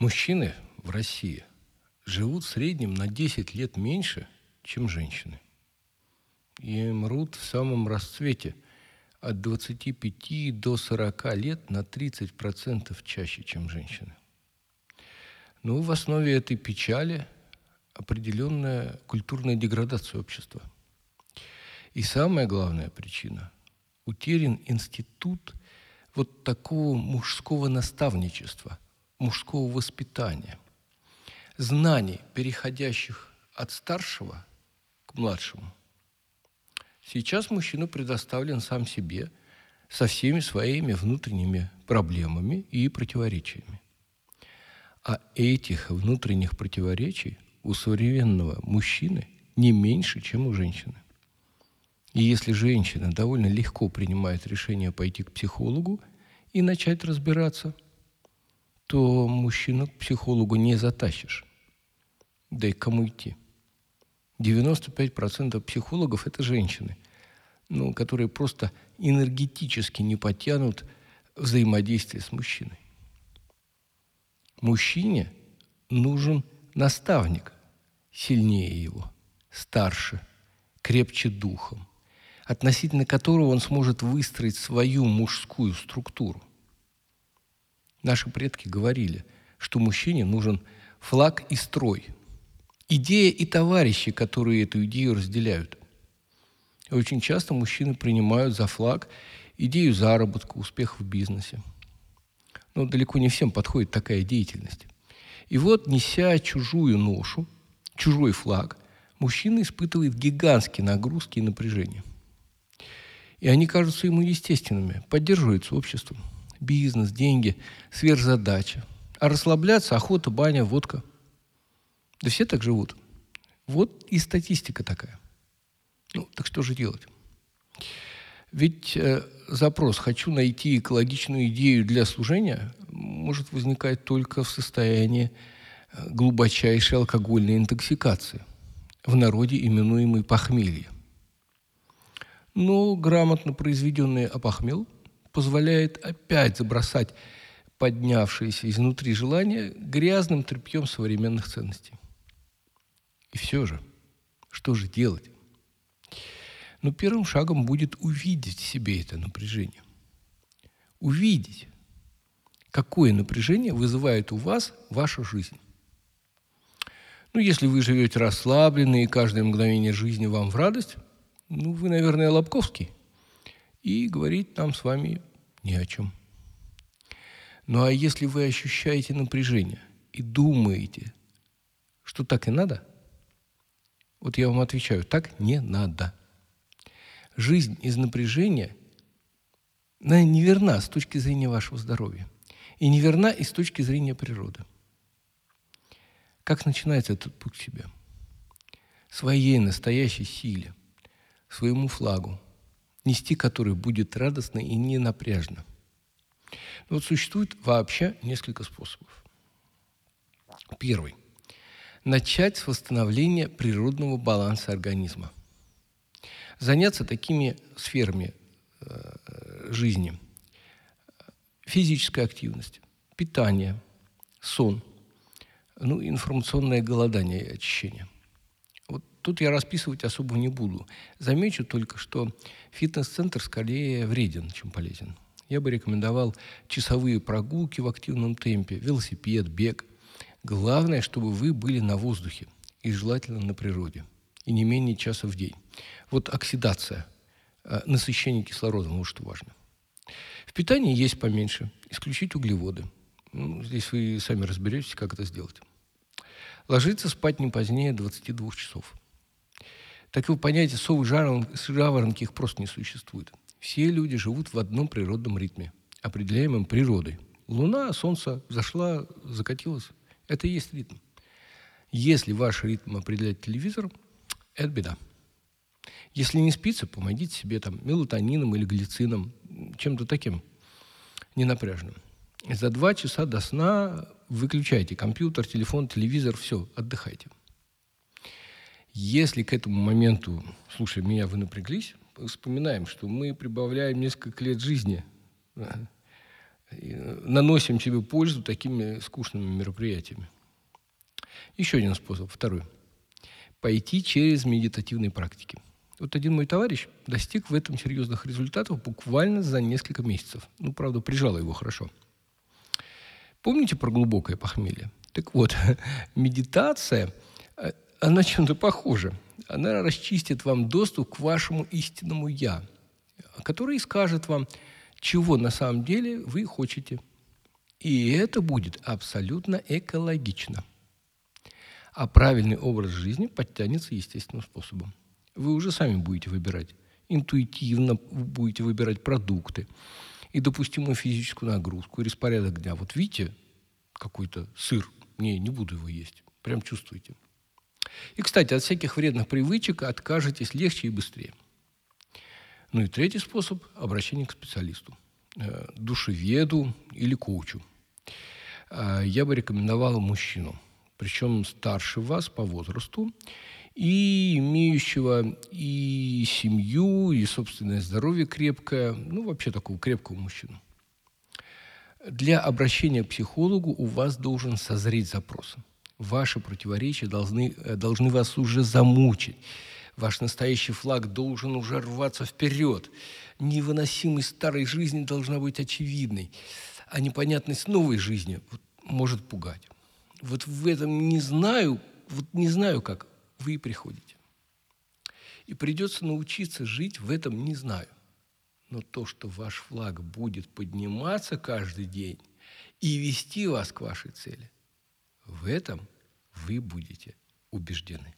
Мужчины в России живут в среднем на 10 лет меньше, чем женщины. И мрут в самом расцвете от 25 до 40 лет на 30% чаще, чем женщины. Ну, в основе этой печали определенная культурная деградация общества. И самая главная причина – утерян институт вот такого мужского наставничества, мужского воспитания, знаний, переходящих от старшего к младшему. Сейчас мужчина предоставлен сам себе со всеми своими внутренними проблемами и противоречиями. А этих внутренних противоречий у современного мужчины не меньше, чем у женщины. И если женщина довольно легко принимает решение пойти к психологу и начать разбираться, то мужчину к психологу не затащишь. Да и кому идти? 95% психологов – это женщины, ну, которые просто энергетически не потянут взаимодействие с мужчиной. Мужчине нужен наставник сильнее его, старше, крепче духом, относительно которого он сможет выстроить свою мужскую структуру. Наши предки говорили, что мужчине нужен флаг и строй, идея и товарищи, которые эту идею разделяют. Очень часто мужчины принимают за флаг идею заработка, успеха в бизнесе. Но далеко не всем подходит такая деятельность. И вот, неся чужую ношу, чужой флаг, мужчина испытывает гигантские нагрузки и напряжения. И они кажутся ему естественными, поддерживаются обществом. Бизнес, деньги, сверхзадача. А расслабляться – охота, баня, водка. Да все так живут. Вот и статистика такая. Ну, так что же делать? Ведь э, запрос «хочу найти экологичную идею для служения» может возникать только в состоянии э, глубочайшей алкогольной интоксикации, в народе именуемой похмелье – но грамотно произведенный опохмел позволяет опять забросать поднявшиеся изнутри желания грязным тряпьем современных ценностей. И все же, что же делать? Ну, первым шагом будет увидеть в себе это напряжение. Увидеть, какое напряжение вызывает у вас ваша жизнь. Ну, если вы живете расслабленно и каждое мгновение жизни вам в радость – ну, вы, наверное, Лобковский. И говорить нам с вами ни о чем. Ну, а если вы ощущаете напряжение и думаете, что так и надо, вот я вам отвечаю, так не надо. Жизнь из напряжения она неверна с точки зрения вашего здоровья. И неверна и с точки зрения природы. Как начинается этот путь к себе? Своей настоящей силе – своему флагу, нести который будет радостно и не напряжно. Но вот существует вообще несколько способов. Первый. Начать с восстановления природного баланса организма. Заняться такими сферами э, жизни. Физическая активность, питание, сон, ну, информационное голодание и очищение – Тут я расписывать особо не буду. Замечу только, что фитнес-центр скорее вреден, чем полезен. Я бы рекомендовал часовые прогулки в активном темпе, велосипед, бег. Главное, чтобы вы были на воздухе и желательно на природе. И не менее часа в день. Вот оксидация, э, насыщение кислородом, вот что важно. В питании есть поменьше. Исключить углеводы. Ну, здесь вы сами разберетесь, как это сделать. Ложиться спать не позднее 22 часов. Такого понятия совы жаворонки их просто не существует. Все люди живут в одном природном ритме, определяемом природой. Луна, солнце зашла, закатилась. Это и есть ритм. Если ваш ритм определяет телевизор, это беда. Если не спится, помогите себе там мелатонином или глицином, чем-то таким ненапряжным. За два часа до сна выключайте компьютер, телефон, телевизор, все, отдыхайте. Если к этому моменту, слушай, меня вы напряглись, вспоминаем, что мы прибавляем несколько лет жизни. наносим себе пользу такими скучными мероприятиями. Еще один способ, второй. Пойти через медитативные практики. Вот один мой товарищ достиг в этом серьезных результатов буквально за несколько месяцев. Ну, правда, прижало его хорошо. Помните про глубокое похмелье? Так вот, медитация, э, она чем-то похожа. Она расчистит вам доступ к вашему истинному «я», который скажет вам, чего на самом деле вы хотите. И это будет абсолютно экологично. А правильный образ жизни подтянется естественным способом. Вы уже сами будете выбирать. Интуитивно будете выбирать продукты и допустимую физическую нагрузку, и распорядок дня. Вот видите, какой-то сыр, не, не буду его есть. Прям чувствуете. И, кстати, от всяких вредных привычек откажетесь легче и быстрее. Ну и третий способ – обращение к специалисту, э, душеведу или коучу. Э, я бы рекомендовал мужчину, причем старше вас по возрасту, и имеющего и семью, и собственное здоровье крепкое, ну, вообще такого крепкого мужчину. Для обращения к психологу у вас должен созреть запрос. Ваши противоречия должны, э, должны вас уже замучить. Ваш настоящий флаг должен уже рваться вперед. Невыносимость старой жизни должна быть очевидной, а непонятность новой жизни может пугать. Вот в этом не знаю, вот не знаю как, вы приходите. И придется научиться жить в этом не знаю. Но то, что ваш флаг будет подниматься каждый день и вести вас к вашей цели, в этом вы будете убеждены.